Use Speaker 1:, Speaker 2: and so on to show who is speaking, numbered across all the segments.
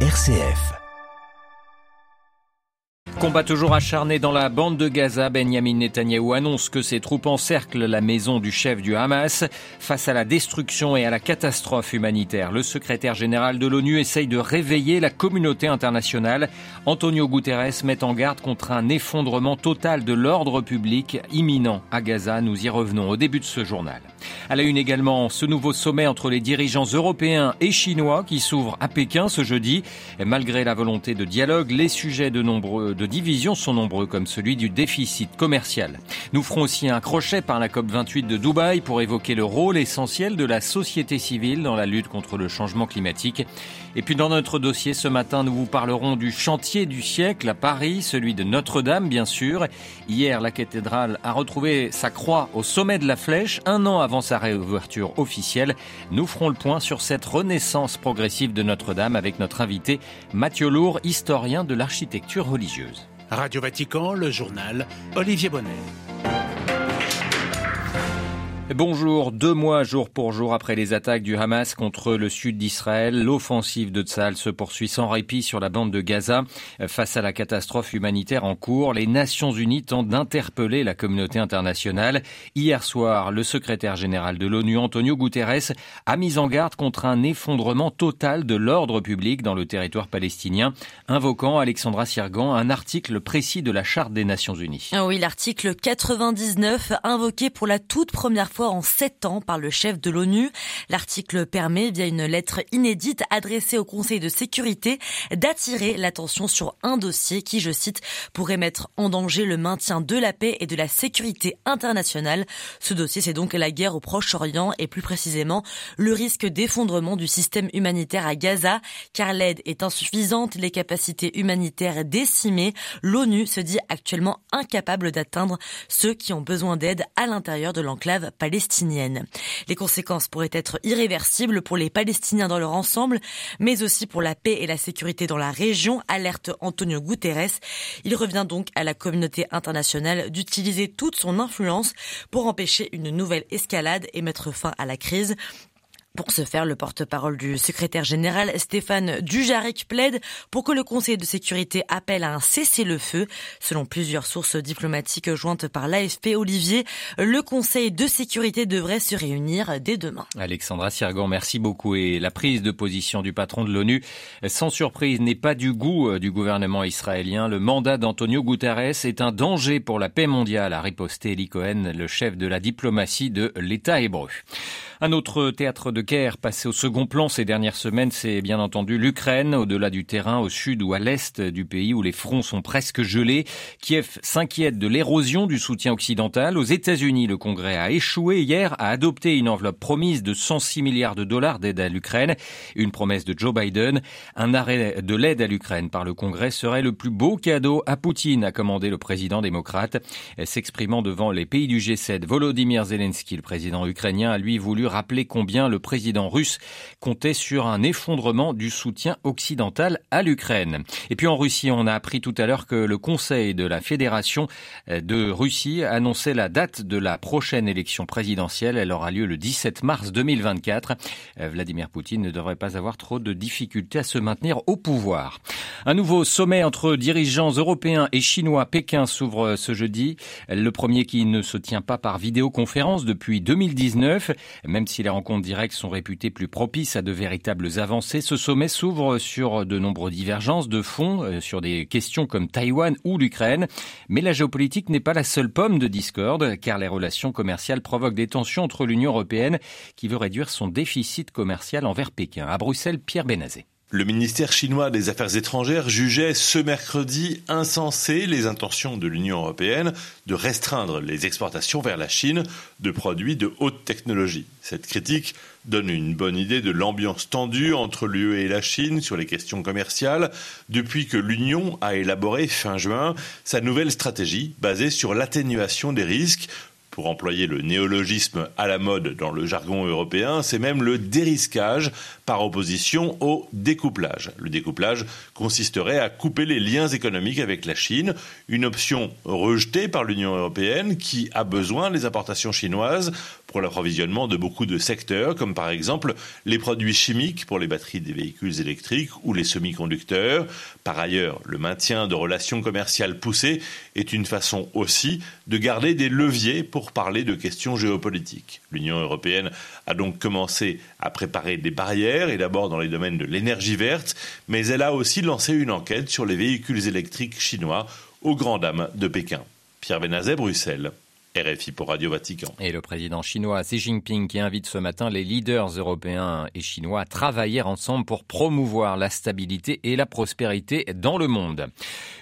Speaker 1: RCF.
Speaker 2: Combat toujours acharné dans la bande de Gaza, Benjamin Netanyahou annonce que ses troupes encerclent la maison du chef du Hamas. Face à la destruction et à la catastrophe humanitaire, le secrétaire général de l'ONU essaye de réveiller la communauté internationale. Antonio Guterres met en garde contre un effondrement total de l'ordre public imminent à Gaza. Nous y revenons au début de ce journal. À la une également, ce nouveau sommet entre les dirigeants européens et chinois qui s'ouvre à Pékin ce jeudi. malgré la volonté de dialogue, les sujets de nombreux de divisions sont nombreux, comme celui du déficit commercial. Nous ferons aussi un crochet par la COP28 de Dubaï pour évoquer le rôle essentiel de la société civile dans la lutte contre le changement climatique. Et puis dans notre dossier ce matin, nous vous parlerons du chantier du siècle à Paris, celui de Notre-Dame bien sûr. Hier, la cathédrale a retrouvé sa croix au sommet de la flèche, un an avant sa réouverture officielle. Nous ferons le point sur cette renaissance progressive de Notre-Dame avec notre invité Mathieu Lourd, historien de l'architecture religieuse.
Speaker 3: Radio Vatican, le journal Olivier Bonnet.
Speaker 2: Bonjour, deux mois jour pour jour après les attaques du Hamas contre le sud d'Israël, l'offensive de Tzal se poursuit sans répit sur la bande de Gaza. Face à la catastrophe humanitaire en cours, les Nations Unies tentent d'interpeller la communauté internationale. Hier soir, le secrétaire général de l'ONU, Antonio Guterres, a mis en garde contre un effondrement total de l'ordre public dans le territoire palestinien, invoquant Alexandra Sirgan un article précis de la Charte des Nations Unies.
Speaker 4: Ah oui, l'article 99 invoqué pour la toute première fois en sept ans par le chef de l'ONU. L'article permet, via une lettre inédite adressée au Conseil de sécurité, d'attirer l'attention sur un dossier qui, je cite, pourrait mettre en danger le maintien de la paix et de la sécurité internationale. Ce dossier, c'est donc la guerre au Proche-Orient et plus précisément le risque d'effondrement du système humanitaire à Gaza, car l'aide est insuffisante, les capacités humanitaires décimées. L'ONU se dit actuellement incapable d'atteindre ceux qui ont besoin d'aide à l'intérieur de l'enclave palestinienne palestinienne. Les conséquences pourraient être irréversibles pour les Palestiniens dans leur ensemble, mais aussi pour la paix et la sécurité dans la région, alerte Antonio Guterres. Il revient donc à la communauté internationale d'utiliser toute son influence pour empêcher une nouvelle escalade et mettre fin à la crise. Pour ce faire, le porte-parole du secrétaire général Stéphane Dujarric plaide pour que le Conseil de sécurité appelle à un cessez-le-feu. Selon plusieurs sources diplomatiques jointes par l'AFP Olivier, le Conseil de sécurité devrait se réunir dès demain.
Speaker 2: Alexandra Sirgan, merci beaucoup. Et la prise de position du patron de l'ONU, sans surprise, n'est pas du goût euh, du gouvernement israélien. Le mandat d'Antonio Guterres est un danger pour la paix mondiale, a riposté Eli Cohen, le chef de la diplomatie de l'État hébreu. Un autre théâtre de guerre passé au second plan ces dernières semaines, c'est bien entendu l'Ukraine, au-delà du terrain, au sud ou à l'est du pays où les fronts sont presque gelés. Kiev s'inquiète de l'érosion du soutien occidental. Aux États-Unis, le Congrès a échoué hier à adopter une enveloppe promise de 106 milliards de dollars d'aide à l'Ukraine. Une promesse de Joe Biden. Un arrêt de l'aide à l'Ukraine par le Congrès serait le plus beau cadeau à Poutine, a commandé le président démocrate. S'exprimant devant les pays du G7, Volodymyr Zelensky, le président ukrainien, a lui voulu rappeler combien le président russe comptait sur un effondrement du soutien occidental à l'Ukraine. Et puis en Russie, on a appris tout à l'heure que le Conseil de la Fédération de Russie annonçait la date de la prochaine élection présidentielle. Elle aura lieu le 17 mars 2024. Vladimir Poutine ne devrait pas avoir trop de difficultés à se maintenir au pouvoir. Un nouveau sommet entre dirigeants européens et chinois Pékin s'ouvre ce jeudi. Le premier qui ne se tient pas par vidéoconférence depuis 2019. Même si les rencontres directes sont réputées plus propices à de véritables avancées, ce sommet s'ouvre sur de nombreuses divergences de fond euh, sur des questions comme Taïwan ou l'Ukraine. Mais la géopolitique n'est pas la seule pomme de discorde, car les relations commerciales provoquent des tensions entre l'Union européenne, qui veut réduire son déficit commercial envers Pékin. À Bruxelles, Pierre Benazé.
Speaker 5: Le ministère chinois des Affaires étrangères jugeait ce mercredi insensé les intentions de l'Union européenne de restreindre les exportations vers la Chine de produits de haute technologie. Cette critique donne une bonne idée de l'ambiance tendue entre l'UE et la Chine sur les questions commerciales depuis que l'Union a élaboré fin juin sa nouvelle stratégie basée sur l'atténuation des risques pour employer le néologisme à la mode dans le jargon européen, c'est même le dérisquage par opposition au découplage. Le découplage consisterait à couper les liens économiques avec la Chine, une option rejetée par l'Union européenne qui a besoin des importations chinoises pour l'approvisionnement de beaucoup de secteurs, comme par exemple les produits chimiques pour les batteries des véhicules électriques ou les semi-conducteurs. Par ailleurs, le maintien de relations commerciales poussées est une façon aussi de garder des leviers pour parler de questions géopolitiques. L'Union européenne a donc commencé à préparer des barrières, et d'abord dans les domaines de l'énergie verte, mais elle a aussi lancé une enquête sur les véhicules électriques chinois aux grandes dames de Pékin. Pierre Benazet, Bruxelles. RFI pour Radio Vatican.
Speaker 2: Et le président chinois Xi Jinping qui invite ce matin les leaders européens et chinois à travailler ensemble pour promouvoir la stabilité et la prospérité dans le monde.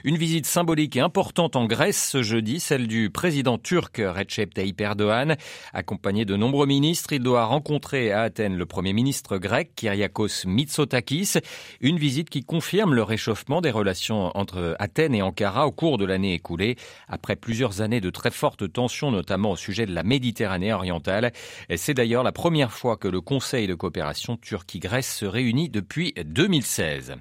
Speaker 2: Une visite symbolique et importante en Grèce ce jeudi, celle du président turc Recep Tayyip Erdogan. Accompagné de nombreux ministres, il doit rencontrer à Athènes le premier ministre grec Kyriakos Mitsotakis. Une visite qui confirme le réchauffement des relations entre Athènes et Ankara au cours de l'année écoulée. Après plusieurs années de très fortes tensions notamment au sujet de la Méditerranée orientale. C'est d'ailleurs la première fois que le Conseil de coopération Turquie-Grèce se réunit depuis 2016.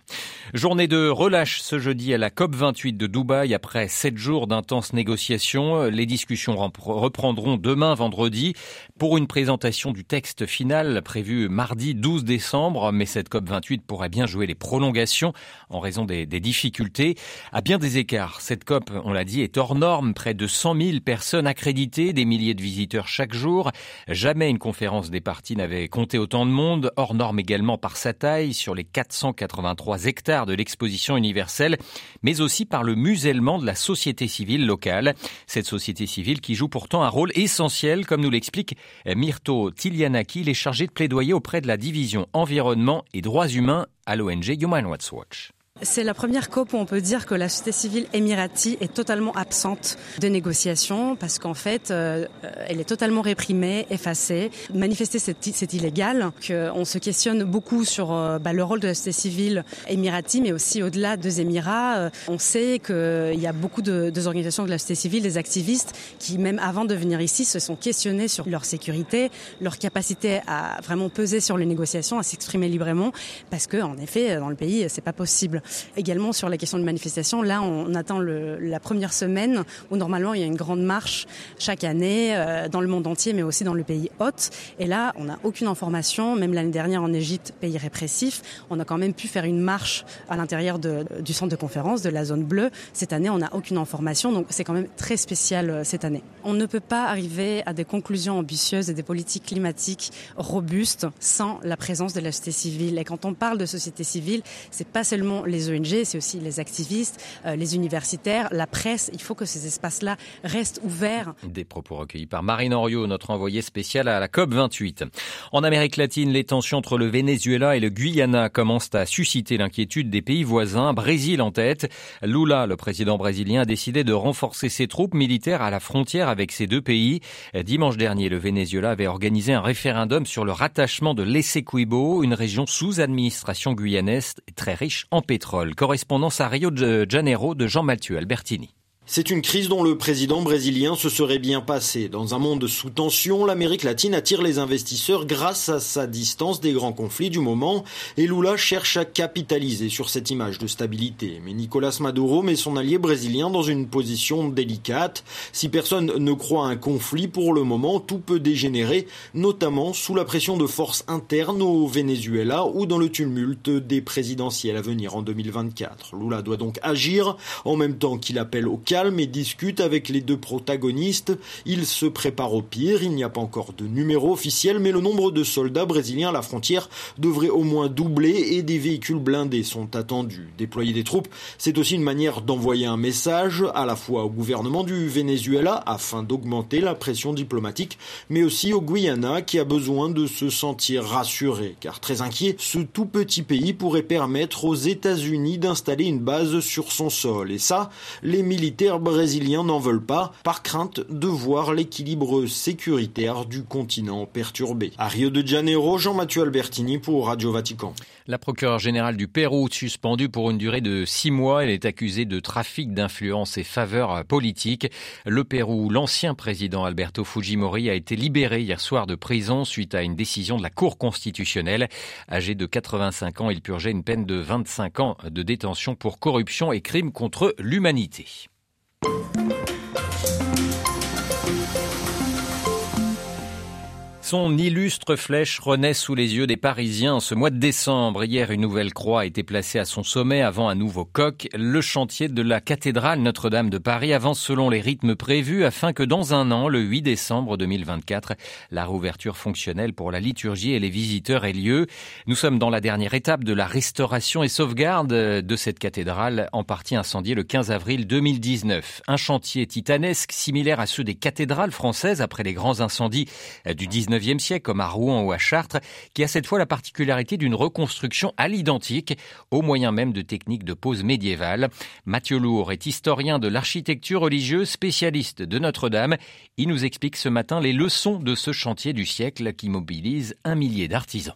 Speaker 2: Journée de relâche ce jeudi à la COP28 de Dubaï après sept jours d'intenses négociations. Les discussions reprendront demain vendredi pour une présentation du texte final prévu mardi 12 décembre. Mais cette COP28 pourrait bien jouer les prolongations en raison des, difficultés. À bien des écarts, cette COP, on l'a dit, est hors norme. Près de 100 000 personnes accréditées des milliers de visiteurs chaque jour. Jamais une conférence des partis n'avait compté autant de monde, hors norme également par sa taille, sur les 483 hectares de l'exposition universelle, mais aussi par le musellement de la société civile locale. Cette société civile qui joue pourtant un rôle essentiel, comme nous l'explique Myrto Tilianaki, il est chargé de plaidoyer auprès de la division environnement et droits humains à l'ONG Human Rights Watch.
Speaker 1: C'est la première COP où on peut dire que la société civile émirati est totalement absente de négociations parce qu'en fait, euh, elle est totalement réprimée, effacée. Manifester, c'est illégal. On se questionne beaucoup sur euh, bah, le rôle de la société civile émirati, mais aussi au-delà des Émirats. Euh, on sait qu'il y a beaucoup de, de, organisations de la société civile, des activistes, qui même avant de venir ici se sont questionnés sur leur sécurité, leur capacité à vraiment peser sur les négociations, à s'exprimer librement, parce que en effet, dans le pays, c'est pas possible. Également sur la question de manifestation, là on attend la première semaine où normalement il y a une grande marche chaque année euh, dans le monde entier, mais aussi dans le pays hôte. Et là, on n'a aucune information. Même l'année dernière en Égypte, pays répressif, on a quand même pu faire une marche à l'intérieur du centre de conférence, de la zone bleue. Cette année, on n'a aucune information, donc c'est quand même très spécial euh, cette année. On ne peut pas arriver à des conclusions ambitieuses et des politiques climatiques robustes sans la présence de la société civile. Et quand on parle de société civile, c'est pas seulement les ONG, c'est aussi les activistes, euh, les universitaires, la presse. Il faut que ces espaces-là restent ouverts.
Speaker 2: Des propos recueillis par Marine Henriot, notre envoyée spéciale à la COP28. En Amérique latine, les tensions entre le Venezuela et le Guyana commencent à susciter l'inquiétude des pays voisins, Brésil en tête. Lula, le président brésilien, a décidé de renforcer ses troupes militaires à la frontière avec ces deux pays. Dimanche dernier, le Venezuela avait organisé un référendum sur le rattachement de l'Essequibo, une région sous administration guyanaise très riche en pétrole. Correspondance à Rio de Janeiro de Jean-Mathieu Albertini.
Speaker 6: C'est une crise dont le président brésilien se serait bien passé. Dans un monde sous tension, l'Amérique latine attire les investisseurs grâce à sa distance des grands conflits du moment et Lula cherche à capitaliser sur cette image de stabilité. Mais Nicolas Maduro met son allié brésilien dans une position délicate. Si personne ne croit à un conflit pour le moment, tout peut dégénérer, notamment sous la pression de forces internes au Venezuela ou dans le tumulte des présidentielles à venir en 2024. Lula doit donc agir en même temps qu'il appelle au calme et discute avec les deux protagonistes. Il se prépare au pire, il n'y a pas encore de numéro officiel, mais le nombre de soldats brésiliens à la frontière devrait au moins doubler et des véhicules blindés sont attendus. Déployer des troupes, c'est aussi une manière d'envoyer un message à la fois au gouvernement du Venezuela afin d'augmenter la pression diplomatique, mais aussi au Guyana qui a besoin de se sentir rassuré, car très inquiet, ce tout petit pays pourrait permettre aux États-Unis d'installer une base sur son sol. Et ça, les militaires brésiliens n'en veulent pas, par crainte de voir l'équilibre sécuritaire du continent perturbé. À Rio de Janeiro, Jean-Mathieu Albertini pour Radio Vatican.
Speaker 2: La procureure générale du Pérou, suspendue pour une durée de six mois, elle est accusée de trafic d'influence et faveurs politiques. Le Pérou, l'ancien président Alberto Fujimori a été libéré hier soir de prison suite à une décision de la Cour constitutionnelle. Âgé de 85 ans, il purgeait une peine de 25 ans de détention pour corruption et crimes contre l'humanité. Bye. Son illustre flèche renaît sous les yeux des Parisiens ce mois de décembre. Hier, une nouvelle croix a été placée à son sommet avant un nouveau coq. Le chantier de la cathédrale Notre-Dame de Paris avance selon les rythmes prévus afin que dans un an, le 8 décembre 2024, la rouverture fonctionnelle pour la liturgie et les visiteurs ait lieu. Nous sommes dans la dernière étape de la restauration et sauvegarde de cette cathédrale, en partie incendiée le 15 avril 2019. Un chantier titanesque similaire à ceux des cathédrales françaises après les grands incendies du 19 19e siècle, comme à Rouen ou à Chartres, qui a cette fois la particularité d'une reconstruction à l'identique, au moyen même de techniques de pose médiévale. Mathieu Lourd est historien de l'architecture religieuse, spécialiste de Notre-Dame. Il nous explique ce matin les leçons de ce chantier du siècle qui mobilise un millier d'artisans.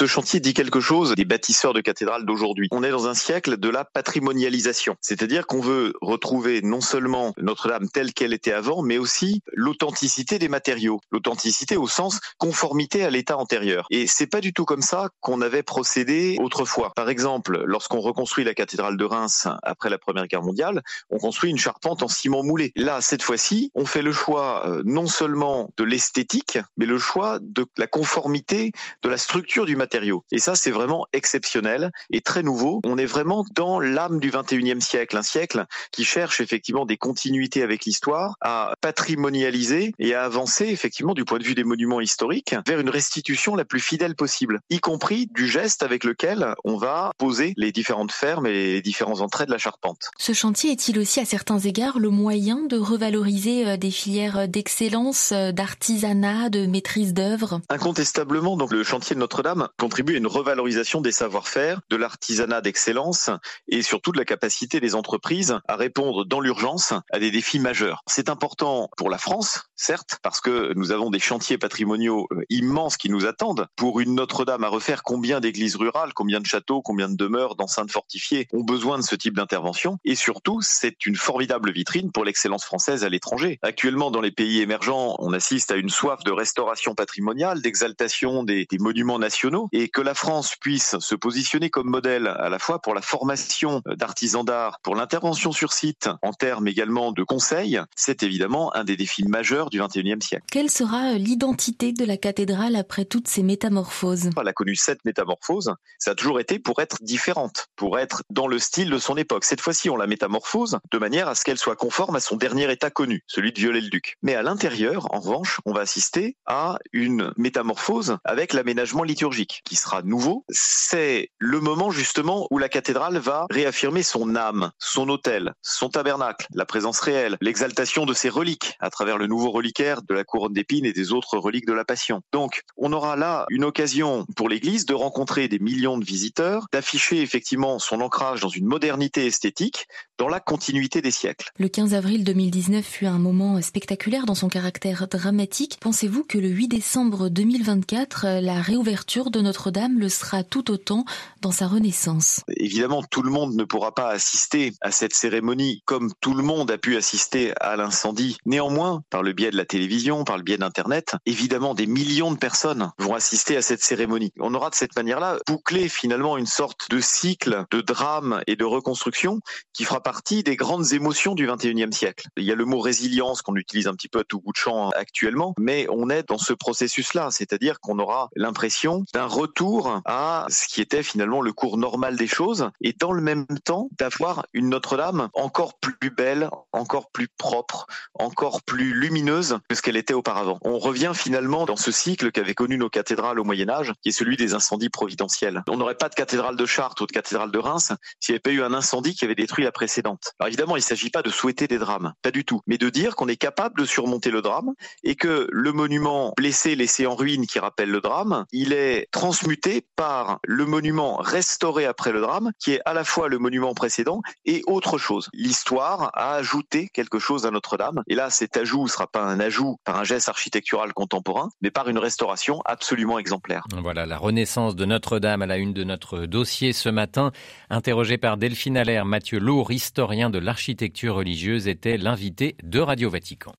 Speaker 7: Ce chantier dit quelque chose des bâtisseurs de cathédrales d'aujourd'hui. On est dans un siècle de la patrimonialisation, c'est-à-dire qu'on veut retrouver non seulement Notre-Dame telle qu'elle était avant, mais aussi l'authenticité des matériaux, l'authenticité au sens conformité à l'état antérieur. Et c'est pas du tout comme ça qu'on avait procédé autrefois. Par exemple, lorsqu'on reconstruit la cathédrale de Reims après la Première Guerre mondiale, on construit une charpente en ciment moulé. Là, cette fois-ci, on fait le choix euh, non seulement de l'esthétique, mais le choix de la conformité de la structure du matériaux. Et ça, c'est vraiment exceptionnel et très nouveau. On est vraiment dans l'âme du 21e siècle, un siècle qui cherche effectivement des continuités avec l'histoire, à patrimonialiser et à avancer effectivement du point de vue des monuments historiques vers une restitution la plus fidèle possible, y compris du geste avec lequel on va poser les différentes fermes et les différents entrées de la charpente.
Speaker 8: Ce chantier est-il aussi à certains égards le moyen de revaloriser euh, des filières d'excellence, euh, d'artisanat, de maîtrise d'œuvre?
Speaker 7: Incontestablement, donc le chantier de Notre-Dame contribue à une revalorisation des savoir-faire, de l'artisanat d'excellence et surtout de la capacité des entreprises à répondre dans l'urgence à des défis majeurs. C'est important pour la France, certes, parce que nous avons des chantiers patrimoniaux euh, immenses qui nous attendent. Pour une Notre-Dame à refaire, combien d'églises rurales, combien de châteaux, combien de demeures, d'enceintes fortifiées ont besoin de ce type d'intervention? Et surtout, c'est une formidable vitrine pour l'excellence française à l'étranger. Actuellement, dans les pays émergents, on assiste à une soif de restauration patrimoniale, d'exaltation des, des monuments nationaux et que la France puisse se positionner comme modèle à la fois pour la formation d'artisans d'art, pour l'intervention sur site, en termes également de conseils, c'est évidemment un des défis majeurs du XXIe siècle.
Speaker 8: Quelle sera l'identité de la cathédrale après toutes ces métamorphoses?
Speaker 7: Elle a connu sept métamorphoses. Ça a toujours été pour être différente, pour être dans le style de son époque. Cette fois-ci, on la métamorphose de manière à ce qu'elle soit conforme à son dernier état connu, celui de Viollet-le-Duc. Mais à l'intérieur, en revanche, on va assister à une métamorphose avec l'aménagement liturgique qui sera nouveau, c'est le moment justement où la cathédrale va réaffirmer son âme, son autel, son tabernacle, la présence réelle, l'exaltation de ses reliques à travers le nouveau reliquaire de la couronne d'épines et des autres reliques de la Passion. Donc, on aura là une occasion pour l'Église de rencontrer des millions de visiteurs, d'afficher effectivement son ancrage dans une modernité esthétique, dans la continuité des siècles.
Speaker 8: Le 15 avril 2019 fut un moment spectaculaire dans son caractère dramatique. Pensez-vous que le 8 décembre 2024, la réouverture notre-Dame le sera tout autant dans sa renaissance.
Speaker 7: Évidemment, tout le monde ne pourra pas assister à cette cérémonie comme tout le monde a pu assister à l'incendie. Néanmoins, par le biais de la télévision, par le biais d'Internet, évidemment, des millions de personnes vont assister à cette cérémonie. On aura de cette manière-là bouclé finalement une sorte de cycle de drame et de reconstruction qui fera partie des grandes émotions du 21e siècle. Il y a le mot résilience qu'on utilise un petit peu à tout bout de champ actuellement, mais on est dans ce processus-là, c'est-à-dire qu'on aura l'impression d'un retour à ce qui était finalement le cours normal des choses et dans le même temps d'avoir une Notre-Dame encore plus belle, encore plus propre, encore plus lumineuse que ce qu'elle était auparavant. On revient finalement dans ce cycle qu'avaient connu nos cathédrales au Moyen Âge, qui est celui des incendies providentiels. On n'aurait pas de cathédrale de Chartres ou de cathédrale de Reims s'il n'y avait pas eu un incendie qui avait détruit la précédente. Alors évidemment, il ne s'agit pas de souhaiter des drames, pas du tout, mais de dire qu'on est capable de surmonter le drame et que le monument blessé, laissé en ruine qui rappelle le drame, il est transmuté par le monument restauré après le drame, qui est à la fois le monument précédent et autre chose. L'histoire a ajouté quelque chose à Notre-Dame. Et là, cet ajout ne sera pas un ajout par un geste architectural contemporain, mais par une restauration absolument exemplaire.
Speaker 2: Voilà la renaissance de Notre-Dame à la une de notre dossier ce matin. Interrogé par Delphine Allaire, Mathieu Lourd, historien de l'architecture religieuse, était l'invité de Radio Vatican.